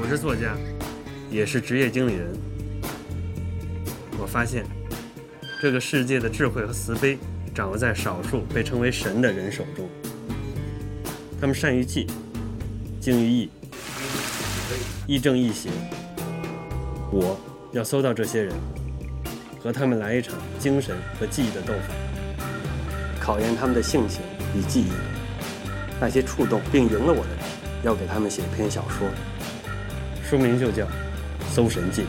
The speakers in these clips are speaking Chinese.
我是作家，也是职业经理人。我发现，这个世界的智慧和慈悲掌握在少数被称为神的人手中。他们善于记，精于义，亦正亦邪。我要搜到这些人，和他们来一场精神和记忆的斗法，考验他们的性情与记忆。那些触动并赢了我的人，要给他们写一篇小说，书名就叫《搜神记》。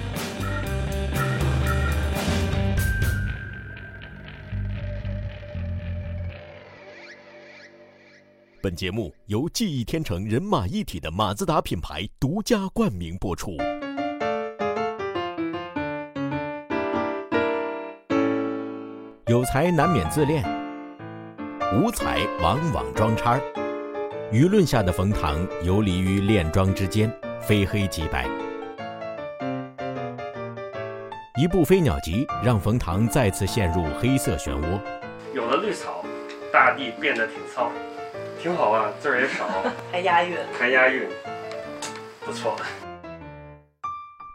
本节目由记忆天成人马一体的马自达品牌独家冠名播出。有才难免自恋，无才往往装叉儿。舆论下的冯唐游离于炼装之间，非黑即白。一部《飞鸟集》让冯唐再次陷入黑色漩涡。有了绿草，大地变得挺糙，挺好啊，字儿也少，还押韵，还押韵，不错。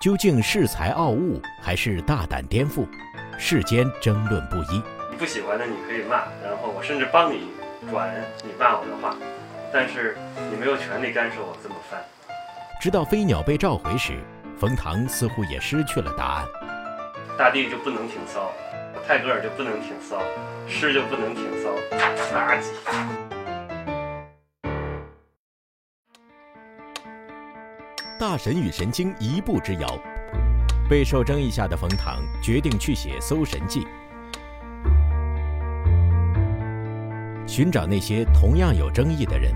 究竟恃才傲物还是大胆颠覆？世间争论不一。不喜欢的你可以骂，然后我甚至帮你转你骂我的话，但是你没有权利干涉我这么翻。直到飞鸟被召回时，冯唐似乎也失去了答案。大地就不能挺骚，泰戈尔就不能挺骚，诗就不能挺骚，垃圾。大神与神经一步之遥，备受争议下的冯唐决定去写《搜神记》，寻找那些同样有争议的人。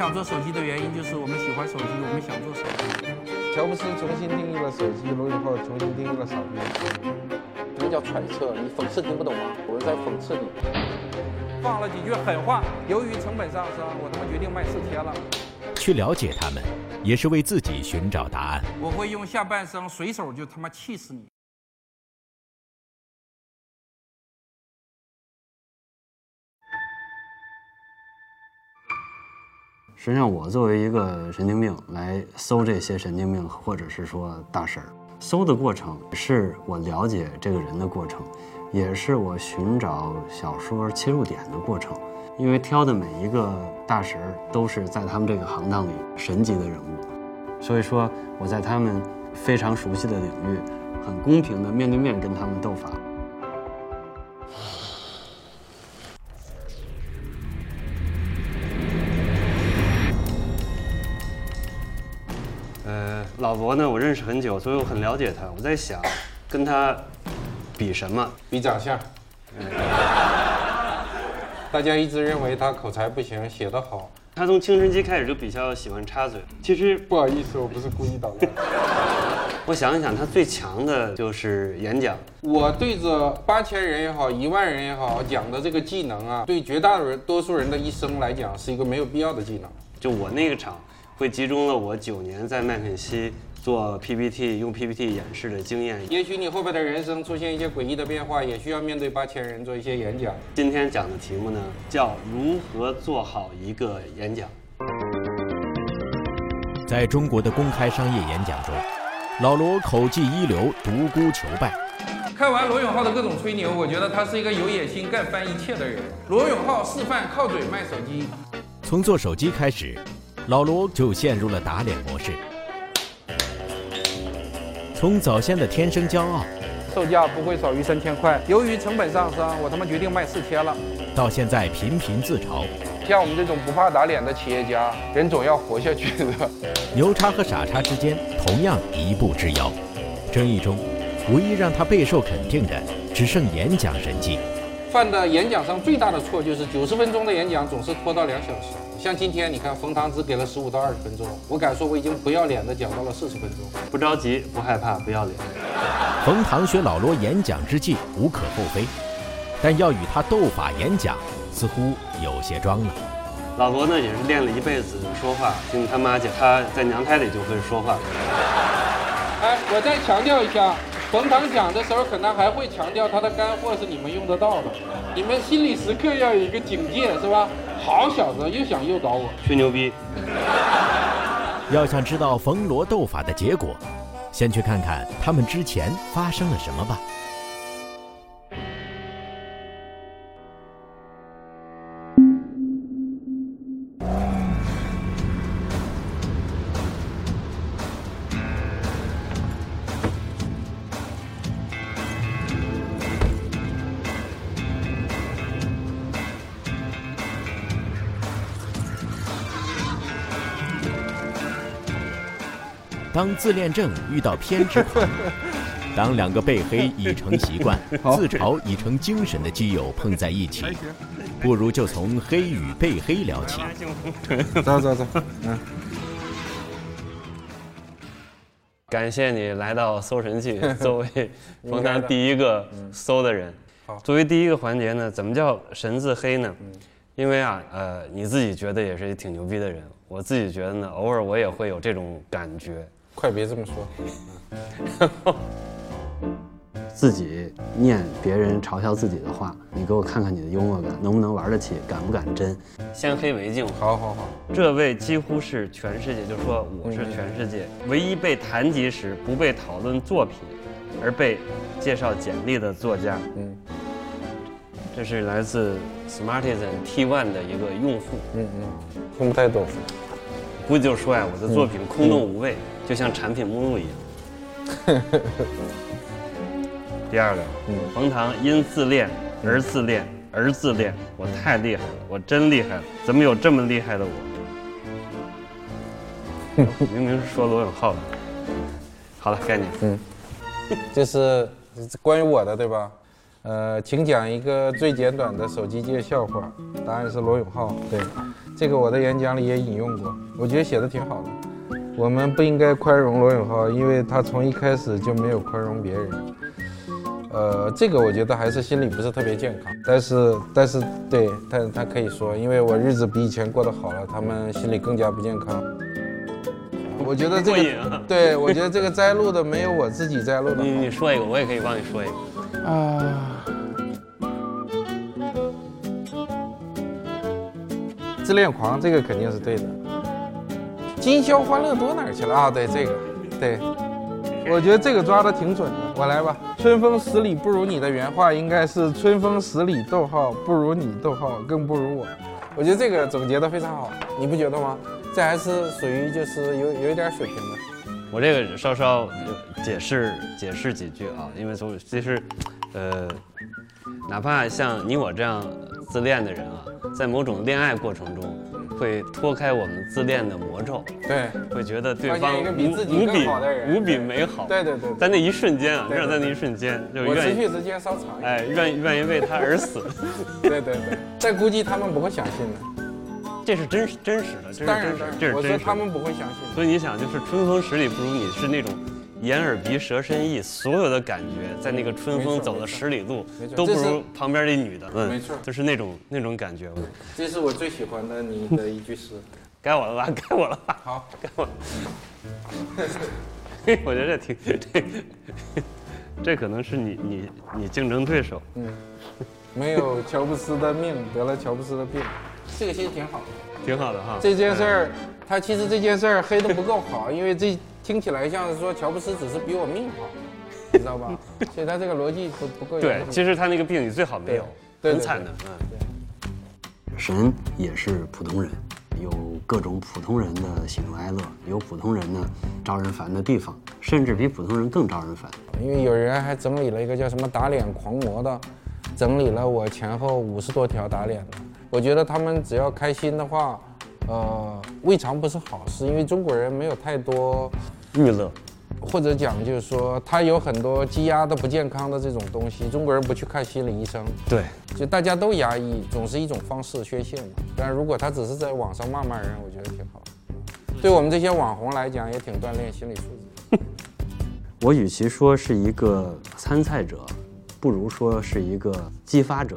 想做手机的原因就是我们喜欢手机，我们想做手机。乔布斯重新定义了手机，罗永浩重新定义了傻逼。什么叫揣测？你讽刺听不懂吗？我是在讽刺你。放了几句狠话，由于成本上升，我他妈决定卖四千了。去了解他们，也是为自己寻找答案。我会用下半生随手就他妈气死你。实际上，我作为一个神经病来搜这些神经病，或者是说大神儿，搜的过程是我了解这个人的过程，也是我寻找小说切入点的过程。因为挑的每一个大神都是在他们这个行当里神级的人物，所以说我在他们非常熟悉的领域，很公平的面对面跟他们斗法。老罗呢，我认识很久，所以我很了解他。我在想，跟他比什么？比长相。大家一直认为他口才不行，写得好。他从青春期开始就比较喜欢插嘴。其实不好意思，我不是故意捣乱。我想一想，他最强的就是演讲。我对着八千人也好，一万人也好，讲的这个技能啊，对绝大多数人的一生来讲，是一个没有必要的技能。就我那个场，会集中了我九年在麦肯锡做 PPT、用 PPT 演示的经验。也许你后边的人生出现一些诡异的变化，也需要面对八千人做一些演讲。今天讲的题目呢，叫如何做好一个演讲。在中国的公开商业演讲中，老罗口技一流，独孤求败。看完罗永浩的各种吹牛，我觉得他是一个有野心、干翻一切的人。罗永浩示范靠嘴卖手机，从做手机开始，老罗就陷入了打脸模式。从早先的天生骄傲，售价不会少于三千块。由于成本上升，我他妈决定卖四千了。到现在频频自嘲，像我们这种不怕打脸的企业家，人总要活下去的。牛叉和傻叉之间同样一步之遥。争议中，唯一让他备受肯定的，只剩演讲神技。犯的演讲上最大的错就是九十分钟的演讲总是拖到两小时。像今天你看，冯唐只给了十五到二十分钟，我敢说我已经不要脸的讲到了四十分钟。不着急，不害怕，不要脸。冯唐学老罗演讲之技无可厚非，但要与他斗法演讲，似乎有些装了。老罗呢，也是练了一辈子说话，听他妈讲，他在娘胎里就会说话。哎，我再强调一下，冯唐讲的时候，可能还会强调他的干货是你们用得到的，你们心里时刻要有一个警戒，是吧？好小子，又想诱导我。吹牛逼。要想知道冯罗斗法的结果，先去看看他们之前发生了什么吧。自恋症遇到偏执狂，当两个被黑已成习惯、自嘲已成精神的基友碰在一起，不如就从黑与被黑聊起。走走走，嗯。感谢你来到搜神记，作为冯唐第一个搜的人。作为第一个环节呢，怎么叫神自黑呢？因为啊，呃，你自己觉得也是挺牛逼的人，我自己觉得呢，偶尔我也会有这种感觉。快别这么说，自己念别人嘲笑自己的话，你给我看看你的幽默感能不能玩得起，敢不敢真？先黑为敬。好好好，这位几乎是全世界，就说我是全世界唯一被谈及时不被讨论作品，而被介绍简历的作家。嗯，这是来自 Smartisan T1 的一个用户。嗯嗯，听不太懂。估计就说呀，我的作品空洞无味。就像产品目录一样。第二个，冯唐因自恋而自恋而自恋，我太厉害了，我真厉害了，怎么有这么厉害的我？明明是说罗永浩的。好了，该你。嗯，这是关于我的，对吧？呃，请讲一个最简短的手机界笑话。答案是罗永浩。对，这个我在演讲里也引用过，我觉得写的挺好的。我们不应该宽容罗永浩，因为他从一开始就没有宽容别人。呃，这个我觉得还是心理不是特别健康。但是，但是，对他，他可以说，因为我日子比以前过得好了，他们心里更加不健康。我觉得这个，对我觉得这个摘录的没有我自己摘录的好。你你说一个，我也可以帮你说一个。啊，自恋狂，这个肯定是对的。今宵欢乐多哪儿去了啊？对这个，对，我觉得这个抓的挺准的。我来吧，春风十里不如你的原话应该是春风十里，逗号不如你，逗号更不如我。我觉得这个总结的非常好，你不觉得吗？这还是属于就是有有一点水平的。我这个稍稍解释解释几句啊，因为从其实，呃，哪怕像你我这样自恋的人啊，在某种恋爱过程中。会脱开我们自恋的魔咒，对，会觉得对方无比无比美好，对对对，在那一瞬间啊，至少在那一瞬间，就我持续时间稍长，哎，愿愿意为他而死，对对对，但估计他们不会相信的，这是真真实的，这是真实，这是真实，他们不会相信，所以你想，就是春风十里不如你，是那种。眼耳鼻舌身意，所有的感觉，在那个春风走了十里路，都不如旁边这女的。嗯，没错，就是那种那种感觉。这是我最喜欢的你的一句诗。该我了吧？该我了吧？好，该我。嘿，我觉得这挺这，这可能是你你你竞争对手。嗯，没有乔布斯的命，得了乔布斯的病。这个其实挺好的，挺好的哈。这件事儿，他其实这件事儿黑的不够好，因为这。听起来像是说乔布斯只是比我命好，你知道吧？所以他这个逻辑不不够。对，其实他那个病你最好没有，很惨的。嗯，神也是普通人，有各种普通人的喜怒哀乐，有普通人呢招人烦的地方，甚至比普通人更招人烦。因为有人还整理了一个叫什么打脸狂魔的，整理了我前后五十多条打脸的。我觉得他们只要开心的话。呃，未尝不是好事，因为中国人没有太多娱乐，或者讲就是说他有很多积压的不健康的这种东西，中国人不去看心理医生，对，就大家都压抑，总是一种方式宣泄嘛。但如果他只是在网上骂骂人，我觉得挺好。对我们这些网红来讲，也挺锻炼心理素质。我与其说是一个参赛者，不如说是一个激发者。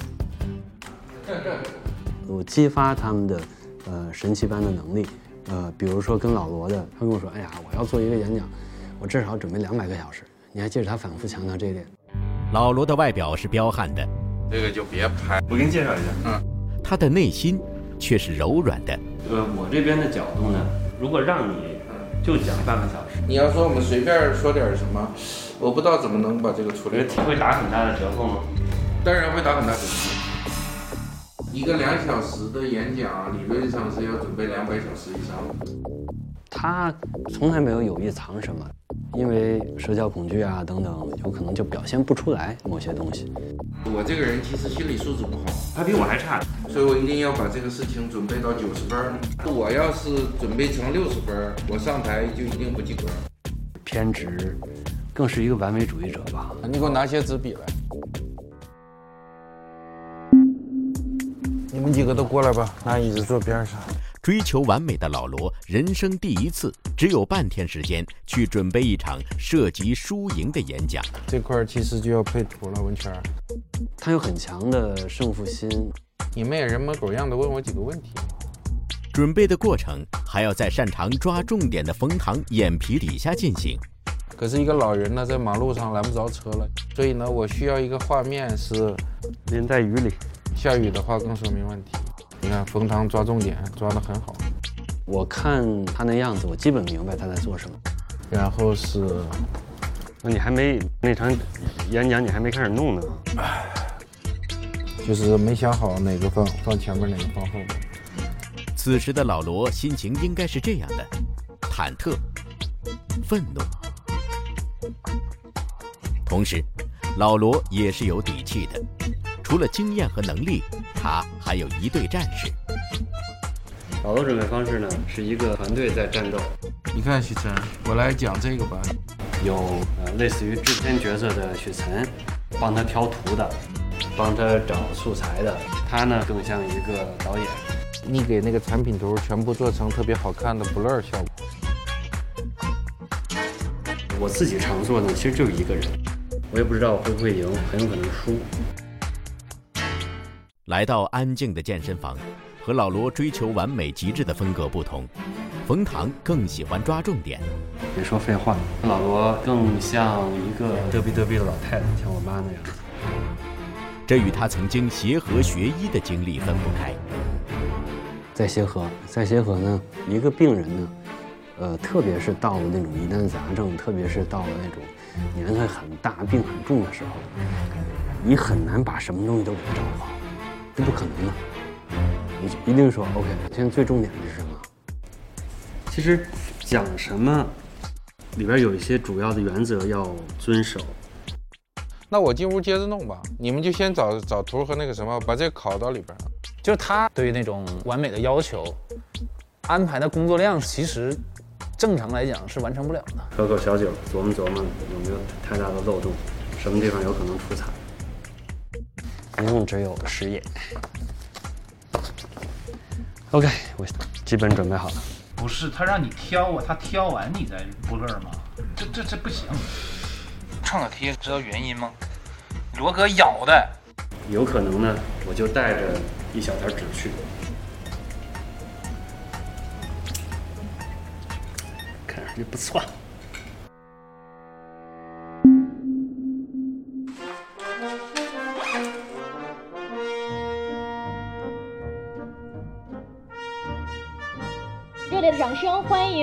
我激发他们的。呃，神奇般的能力，呃，比如说跟老罗的，他跟我说，哎呀，我要做一个演讲，我至少准备两百个小时。你还记得他反复强调这一点。老罗的外表是彪悍的，这个就别拍。我给你介绍一下，嗯他的内心却是柔软的。呃，我这边的角度呢，如果让你就讲半个小时，你要说我们随便说点什么，我不知道怎么能把这个处理好。会打很大的折扣吗？当然会打很大折扣。一个两小时的演讲，理论上是要准备两百小时以上。他从来没有有意藏什么，因为社交恐惧啊等等，有可能就表现不出来某些东西。我这个人其实心理素质不好，他比我还差。所以我一定要把这个事情准备到九十分儿。我要是准备成六十分，我上台就一定不及格。偏执，更是一个完美主义者吧。你给我拿些纸笔来。们几个都过来吧，拿椅子坐边上。追求完美的老罗，人生第一次只有半天时间去准备一场涉及输赢的演讲。这块儿其实就要配图了，文泉。他有很强的胜负心，你们也人模狗样的问我几个问题。准备的过程还要在擅长抓重点的冯唐眼皮底下进行。可是一个老人呢，在马路上拦不着车了，所以呢，我需要一个画面是淋在雨里。下雨的话更说明问题。你看冯唐抓重点抓得很好，我看他那样子，我基本明白他在做什么。然后是，那你还没那场演讲，你还没开始弄呢。就是没想好哪个放放前面，哪个放后面。此时的老罗心情应该是这样的：忐忑、愤怒，同时，老罗也是有底气的。除了经验和能力，他还有一队战士。老罗准备方式呢，是一个团队在战斗。你看许晨，我来讲这个吧。有呃类似于制片角色的许晨，帮他挑图的，帮他找素材的。他呢更像一个导演。你给那个产品图全部做成特别好看的 blur 效果。我自己常做呢，其实就一个人，我也不知道会不会赢，很有可能输。来到安静的健身房，和老罗追求完美极致的风格不同，冯唐更喜欢抓重点。别说废话，老罗更像一个嘚逼嘚逼的老太太，像我妈那样。这与他曾经协和学医的经历分不开。在协和，在协和呢，一个病人呢，呃，特别是到了那种疑难杂症，特别是到了那种年岁很大、病很重的时候，你很难把什么东西都给他照顾好。这不可能的，你一定说 OK。现在最重点的是什么？其实讲什么里边有一些主要的原则要遵守。那我进屋接着弄吧，你们就先找找图和那个什么，把这个拷到里边。就是他对于那种完美的要求，安排的工作量其实正常来讲是完成不了的。喝口小酒，琢磨琢磨有没有太大的漏洞，什么地方有可能出彩。一共只有十页。OK，我基本准备好了。不是他让你挑啊，他挑完你再不乐吗？这这这不行。创可贴知道原因吗？罗哥咬的。有可能呢，我就带着一小点纸去。看上去不错。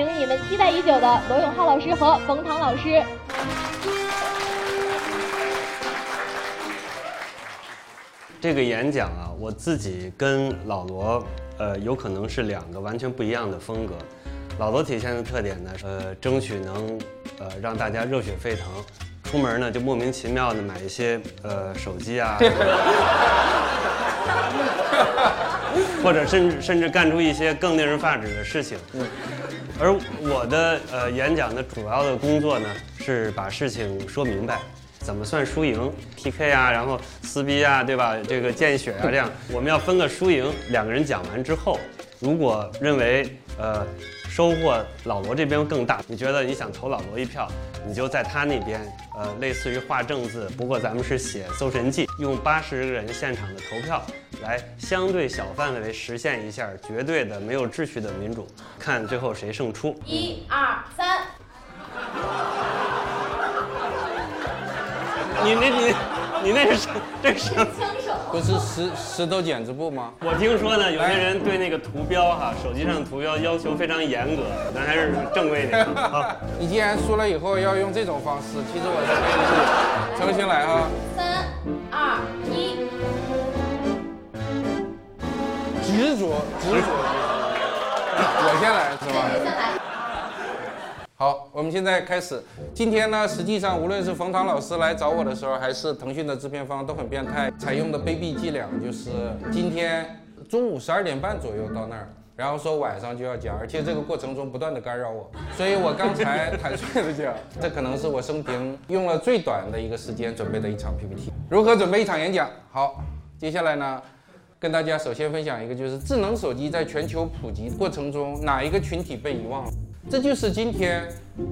迎你们期待已久的罗永浩老师和冯唐老师。这个演讲啊，我自己跟老罗，呃，有可能是两个完全不一样的风格。老罗体现的特点呢，呃，争取能，呃，让大家热血沸腾。出门呢，就莫名其妙的买一些，呃，手机啊，或者甚至甚至干出一些更令人发指的事情。而我的呃演讲的主要的工作呢，是把事情说明白。怎么算输赢？PK 啊，然后撕逼啊，对吧？这个见血啊，这样我们要分个输赢。两个人讲完之后，如果认为呃收获老罗这边更大，你觉得你想投老罗一票，你就在他那边呃类似于画正字，不过咱们是写《搜神记》，用八十个人现场的投票来相对小范围实现一下绝对的没有秩序的民主，看最后谁胜出。一二三。你那你你那是这是什么？不是石石头剪子布吗？我听说呢，有些人对那个图标哈，手机上的图标要求非常严格，咱还是正规点啊。你既然输了以后要用这种方式，其实我是可以重新来哈。三二一，执着，执着。我先来是吧？好，我们现在开始。今天呢，实际上无论是冯唐老师来找我的时候，还是腾讯的制片方都很变态，采用的卑鄙伎俩就是今天中午十二点半左右到那儿，然后说晚上就要讲，而且这个过程中不断的干扰我，所以我刚才坦率的讲，这可能是我生平用了最短的一个时间准备的一场 PPT。如何准备一场演讲？好，接下来呢？跟大家首先分享一个，就是智能手机在全球普及过程中，哪一个群体被遗忘了？这就是今天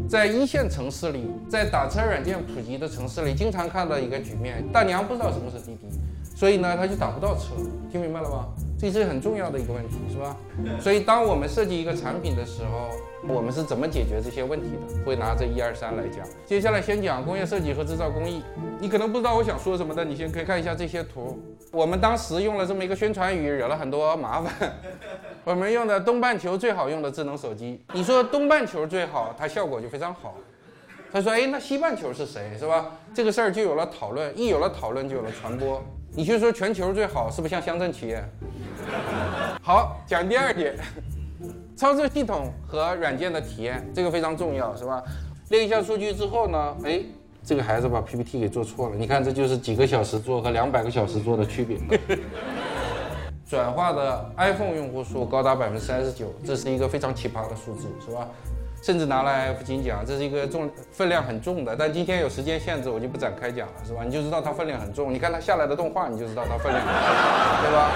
在一线城市里，在打车软件普及的城市里，经常看到一个局面：大娘不知道什么是滴滴，所以呢，她就打不到车。听明白了吧？这是很重要的一个问题，是吧？所以当我们设计一个产品的时候，我们是怎么解决这些问题的？会拿这一二三来讲。接下来先讲工业设计和制造工艺。你可能不知道我想说什么，的你先可以看一下这些图。我们当时用了这么一个宣传语，惹了很多麻烦。我们用的东半球最好用的智能手机。你说东半球最好，它效果就非常好。他说：“哎，那西半球是谁？是吧？这个事儿就有了讨论，一有了讨论就有了传播。你去说全球最好，是不是像乡镇企业？好，讲第二点，操作系统和软件的体验，这个非常重要，是吧？列一下数据之后呢，哎，这个孩子把 PPT 给做错了。你看，这就是几个小时做和两百个小时做的区别。转化的 iPhone 用户数高达百分之三十九，这是一个非常奇葩的数字，是吧？甚至拿来 F 金奖，这是一个重分量很重的。但今天有时间限制，我就不展开讲了，是吧？你就知道它分量很重。你看它下来的动画，你就知道它分量很重，对吧？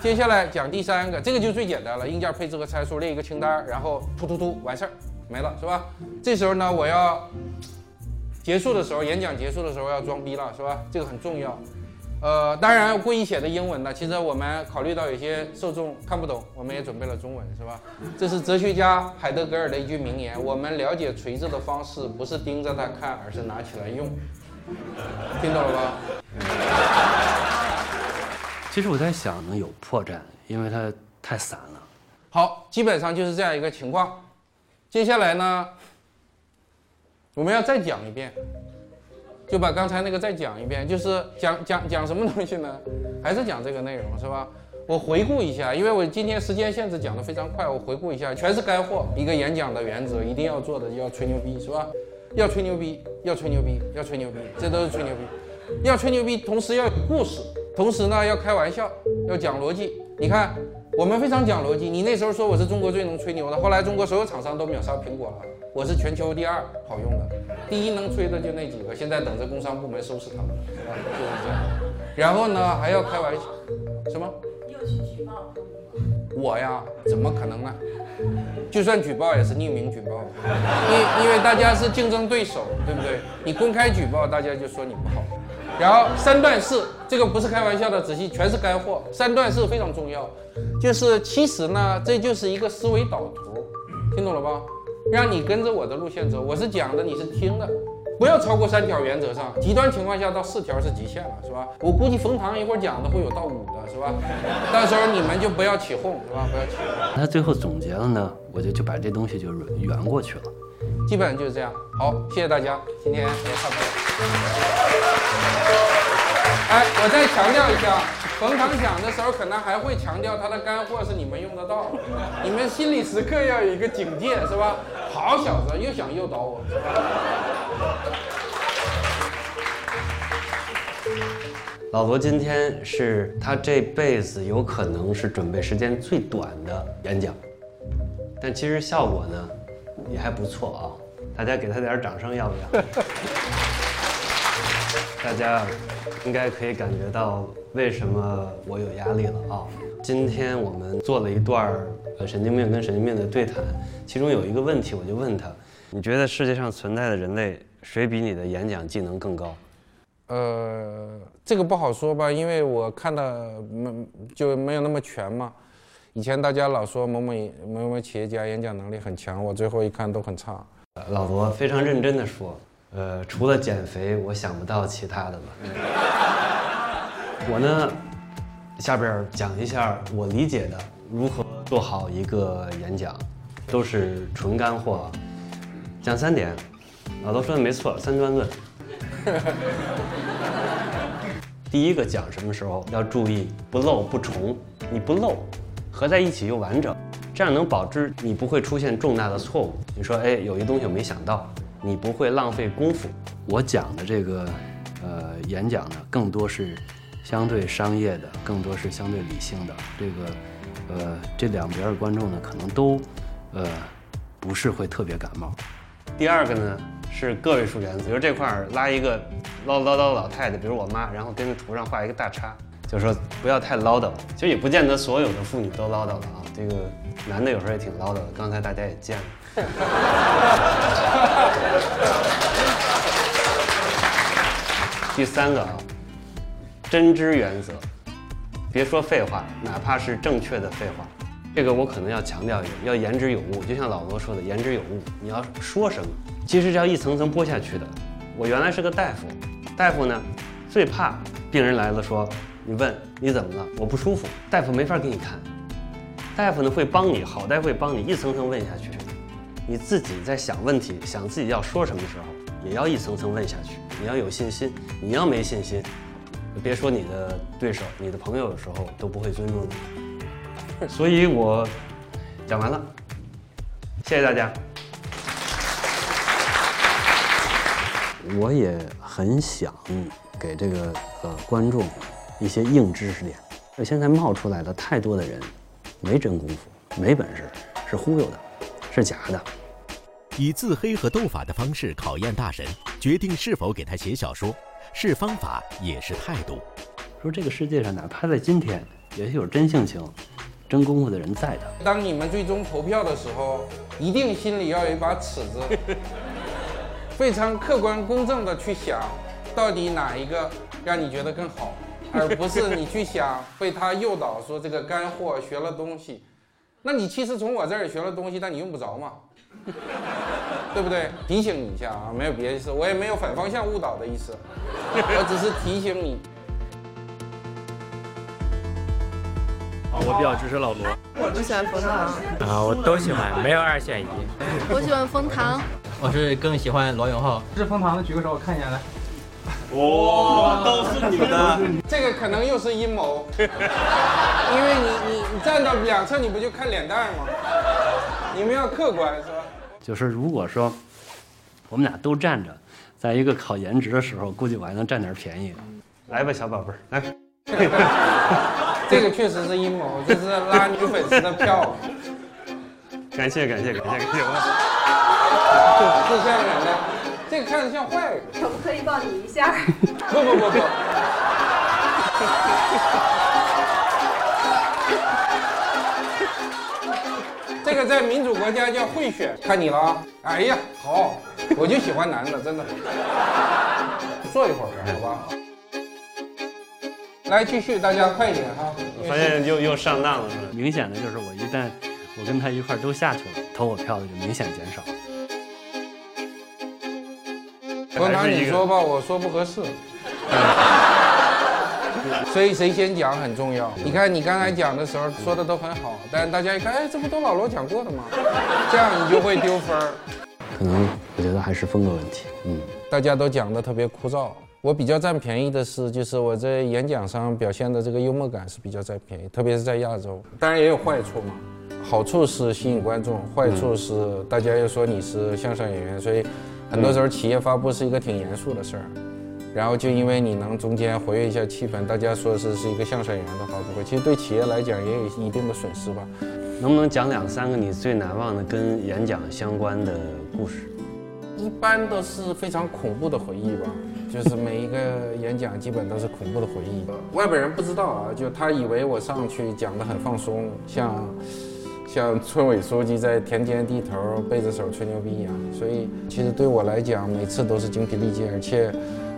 接下来讲第三个，这个就最简单了，硬件配置和参数列一个清单，然后突突突完事儿，没了，是吧？这时候呢，我要结束的时候，演讲结束的时候要装逼了，是吧？这个很重要。呃，当然故意写的英文的，其实我们考虑到有些受众看不懂，我们也准备了中文，是吧？这是哲学家海德格尔的一句名言：我们了解锤子的方式，不是盯着它看，而是拿起来用。听懂了吧？其实我在想呢，有破绽，因为它太散了。好，基本上就是这样一个情况。接下来呢，我们要再讲一遍。就把刚才那个再讲一遍，就是讲讲讲什么东西呢？还是讲这个内容是吧？我回顾一下，因为我今天时间限制讲得非常快，我回顾一下，全是干货。一个演讲的原则，一定要做的要吹牛逼是吧？要吹牛逼，要吹牛逼，要吹牛逼，这都是吹牛逼。要吹牛逼，同时要有故事，同时呢要开玩笑，要讲逻辑。你看，我们非常讲逻辑。你那时候说我是中国最能吹牛的，后来中国所有厂商都秒杀苹果了。我是全球第二好用的，第一能吹的就那几个，现在等着工商部门收拾他们，是吧？就是这样。然后呢，还要开玩笑，什么？你有去举报我呀？怎么可能呢？就算举报也是匿名举报，因因为大家是竞争对手，对不对？你公开举报，大家就说你不好。然后三段式，这个不是开玩笑的，仔细全是干货。三段式非常重要，就是其实呢，这就是一个思维导图，听懂了吧？让你跟着我的路线走，我是讲的，你是听的，不要超过三条，原则上，极端情况下到四条是极限了，是吧？我估计冯唐一会儿讲的会有到五的，是吧？到时候你们就不要起哄，是吧？不要起哄。那最后总结了呢，我就就把这东西就圆过去了，基本上就是这样。好，谢谢大家，今天也差不多。哎，我再强调一下。冯唐讲的时候，可能还会强调他的干货是你们用得到，你们心里时刻要有一个警戒，是吧？好小子，又想诱导我。老罗今天是他这辈子有可能是准备时间最短的演讲，但其实效果呢也还不错啊，大家给他点掌声，要不要？大家应该可以感觉到为什么我有压力了啊！今天我们做了一段呃神经病跟神经病的对谈，其中有一个问题，我就问他：你觉得世界上存在的人类谁比你的演讲技能更高？呃，这个不好说吧，因为我看的没就没有那么全嘛。以前大家老说某某某某企业家演讲能力很强，我最后一看都很差。老罗非常认真的说。呃，除了减肥，我想不到其他的了。我呢，下边讲一下我理解的如何做好一个演讲，都是纯干货。讲三点，老罗说的没错，三段论。第一个讲什么时候要注意不漏不重，你不漏，合在一起又完整，这样能保证你不会出现重大的错误。你说，哎，有一东西我没想到，你不会浪费功夫。我讲的这个，呃，演讲呢，更多是相对商业的，更多是相对理性的。这个，呃，这两边的观众呢，可能都，呃，不是会特别感冒。第二个呢？是个位数原则，比如这块儿拉一个唠唠叨的老太太，比如我妈，然后跟着图上画一个大叉，就是说不要太唠叨。其实也不见得所有的妇女都唠叨了啊，这个男的有时候也挺唠叨的。刚才大家也见了。第三个啊，真知原则，别说废话，哪怕是正确的废话。这个我可能要强调一点，要言之有物。就像老罗说的，言之有物。你要说什么？其实是要一层层剥下去的。我原来是个大夫，大夫呢最怕病人来了说，你问你怎么了，我不舒服，大夫没法给你看。大夫呢会帮你，好大夫会帮你一层层问下去。你自己在想问题、想自己要说什么时候，也要一层层问下去。你要有信心，你要没信心，别说你的对手、你的朋友，有时候都不会尊重你。所以我讲完了，谢谢大家。我也很想给这个呃观众一些硬知识点。现在冒出来的太多的人，没真功夫，没本事，是忽悠的，是假的。以自黑和斗法的方式考验大神，决定是否给他写小说，是方法也是态度。说这个世界上，哪怕在今天，也是有真性情、真功夫的人在的。当你们最终投票的时候，一定心里要有一把尺子。非常客观公正的去想，到底哪一个让你觉得更好，而不是你去想被他诱导说这个干货学了东西，那你其实从我这儿学了东西，但你用不着嘛，对不对？提醒你一下啊，没有别的意思，我也没有反方向误导的意思，我只是提醒你。我比较支持老罗，我不喜欢冯唐啊，我都喜欢，没有二选一。我喜欢冯唐。我是更喜欢罗永浩，是封唐的举个手，我看一下来。哇，都是你的，这个可能又是阴谋，因为你你你站到两侧，你不就看脸蛋吗？你们要客观是吧？就是如果说我们俩都站着，在一个考颜值的时候，估计我还能占点便宜。来吧，小宝贝儿，来。这个确实是阴谋，这是拉女粉丝的票。感谢感谢感谢感谢。是 这样的，这个看着像坏人。可不可以抱你一下？不不不不。这个在民主国家叫贿选，看你了啊！哎呀，好，我就喜欢男的，真的。坐一会儿，好吧？来继续，大家快一点哈！我发现又又上当了，是吧？明显的就是我一旦我跟他一块都下去了，投我票的就明显减少。冯唐，你说吧，我说不合适。所以谁先讲很重要。你看你刚才讲的时候说的都很好，但是大家一看，哎，这不都老罗讲过的吗？这样你就会丢分儿。可能我觉得还是风格问题。嗯，大家都讲的特别枯燥。我比较占便宜的是，就是我在演讲上表现的这个幽默感是比较占便宜，特别是在亚洲。当然也有坏处嘛，好处是吸引观众，坏处是大家又说你是相声演员，所以。很多时候企业发布是一个挺严肃的事儿，然后就因为你能中间活跃一下气氛，大家说是是一个相声演员的发布会，其实对企业来讲也有一定的损失吧。能不能讲两三个你最难忘的跟演讲相关的故事？一般都是非常恐怖的回忆吧，就是每一个演讲基本都是恐怖的回忆。外边人不知道啊，就他以为我上去讲的很放松，像。像村委书记在田间地头背着手吹牛逼一样，所以其实对我来讲，每次都是精疲力尽，而且，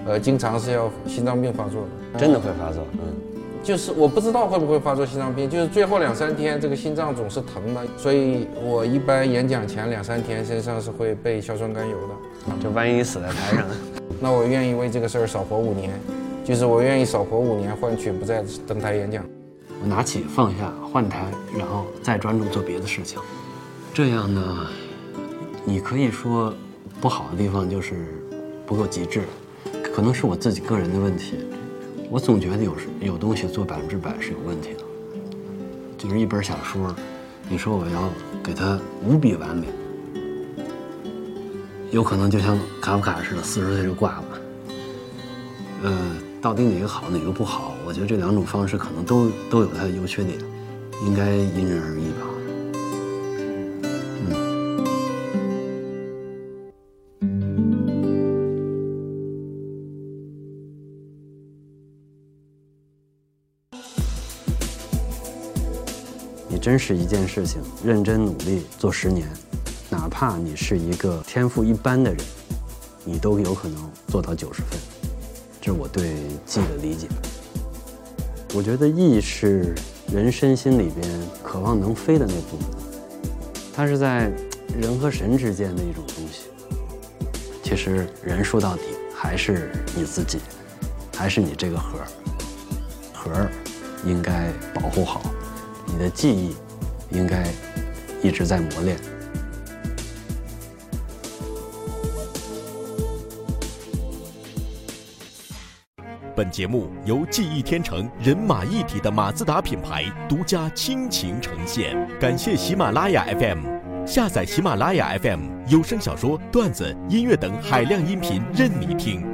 呃，经常是要心脏病发作的，真的会发作。嗯，就是我不知道会不会发作心脏病，就是最后两三天这个心脏总是疼的，所以我一般演讲前两三天身上是会备硝酸甘油的。就万一死在台上，那我愿意为这个事儿少活五年，就是我愿意少活五年，换取不再登台演讲。拿起放下换台，然后再专注做别的事情。这样呢，你可以说不好的地方就是不够极致，可能是我自己个人的问题。我总觉得有时有东西做百分之百是有问题的，就是一本小说，你说我要给它无比完美，有可能就像卡夫卡似的，四十岁就挂了。呃，到底哪个好，哪个不好？我觉得这两种方式可能都都有它的优缺点，应该因人而异吧。嗯你真是一件事情认真努力做十年，哪怕你是一个天赋一般的人，你都有可能做到九十分。这是我对技的理解。我觉得艺是人身心里边渴望能飞的那部分，它是在人和神之间的一种东西。其实人说到底还是你自己，还是你这个核儿，核应该保护好，你的记忆应该一直在磨练。本节目由记忆天成人马一体的马自达品牌独家倾情呈现，感谢喜马拉雅 FM。下载喜马拉雅 FM，有声小说、段子、音乐等海量音频任你听。